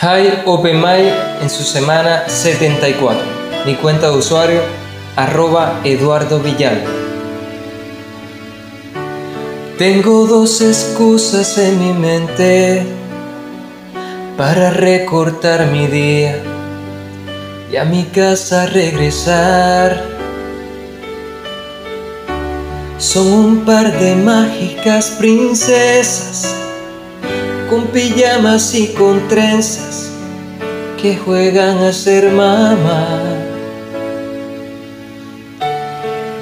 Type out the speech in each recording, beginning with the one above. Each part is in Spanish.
High Open Mind en su semana 74. Mi cuenta de usuario arroba Eduardo Villal. Tengo dos excusas en mi mente para recortar mi día y a mi casa regresar. Son un par de mágicas princesas con pijamas y con trenzas que juegan a ser mamá.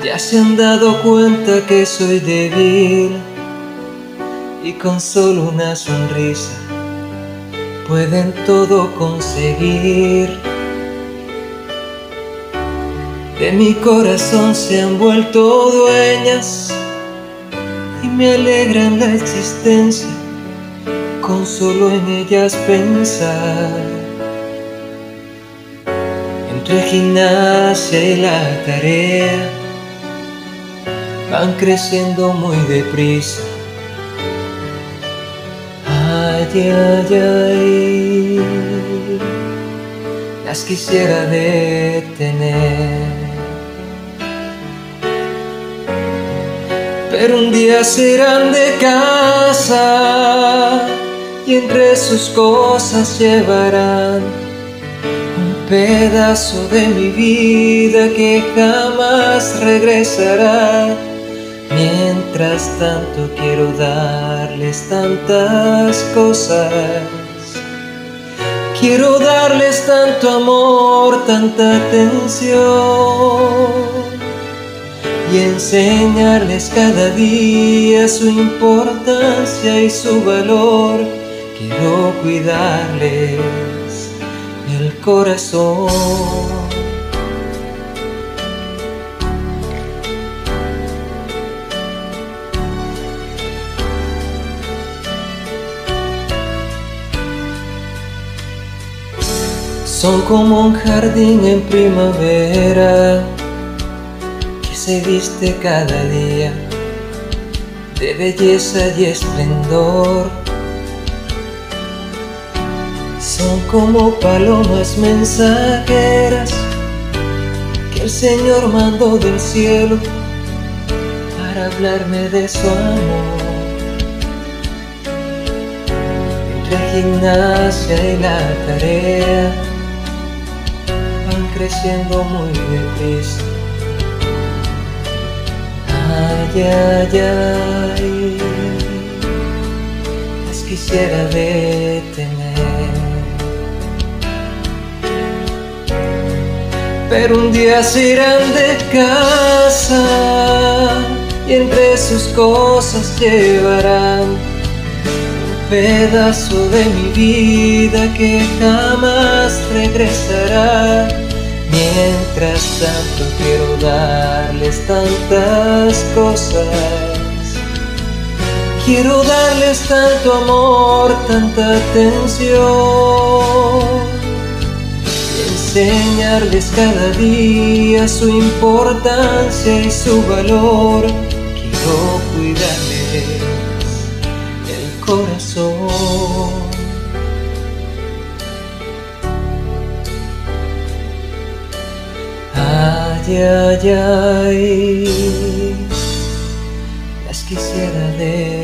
Ya se han dado cuenta que soy débil y con solo una sonrisa pueden todo conseguir. De mi corazón se han vuelto dueñas y me alegran la existencia con solo en ellas pensar. Entre gimnasia y la tarea van creciendo muy deprisa. Ay, ay, ay, las quisiera detener. Pero un día serán de casa y entre sus cosas llevarán un pedazo de mi vida que jamás regresará. Mientras tanto quiero darles tantas cosas. Quiero darles tanto amor, tanta atención y enseñarles cada día su importancia y su valor quiero cuidarles el corazón. Son como un jardín en primavera que se viste cada día de belleza y esplendor son como palomas mensajeras que el Señor mandó del cielo para hablarme de su amor. Entre gimnasia y la tarea van creciendo muy deprisa. Ay, ay, ay, las quisiera detener. Pero un día se irán de casa y entre sus cosas llevarán un pedazo de mi vida que jamás regresará. Mientras tanto quiero darles tantas cosas. Quiero darles tanto amor, tanta atención enseñarles cada día su importancia y su valor. Quiero cuidarles el corazón. Ay, ay, ay, las quisiera leer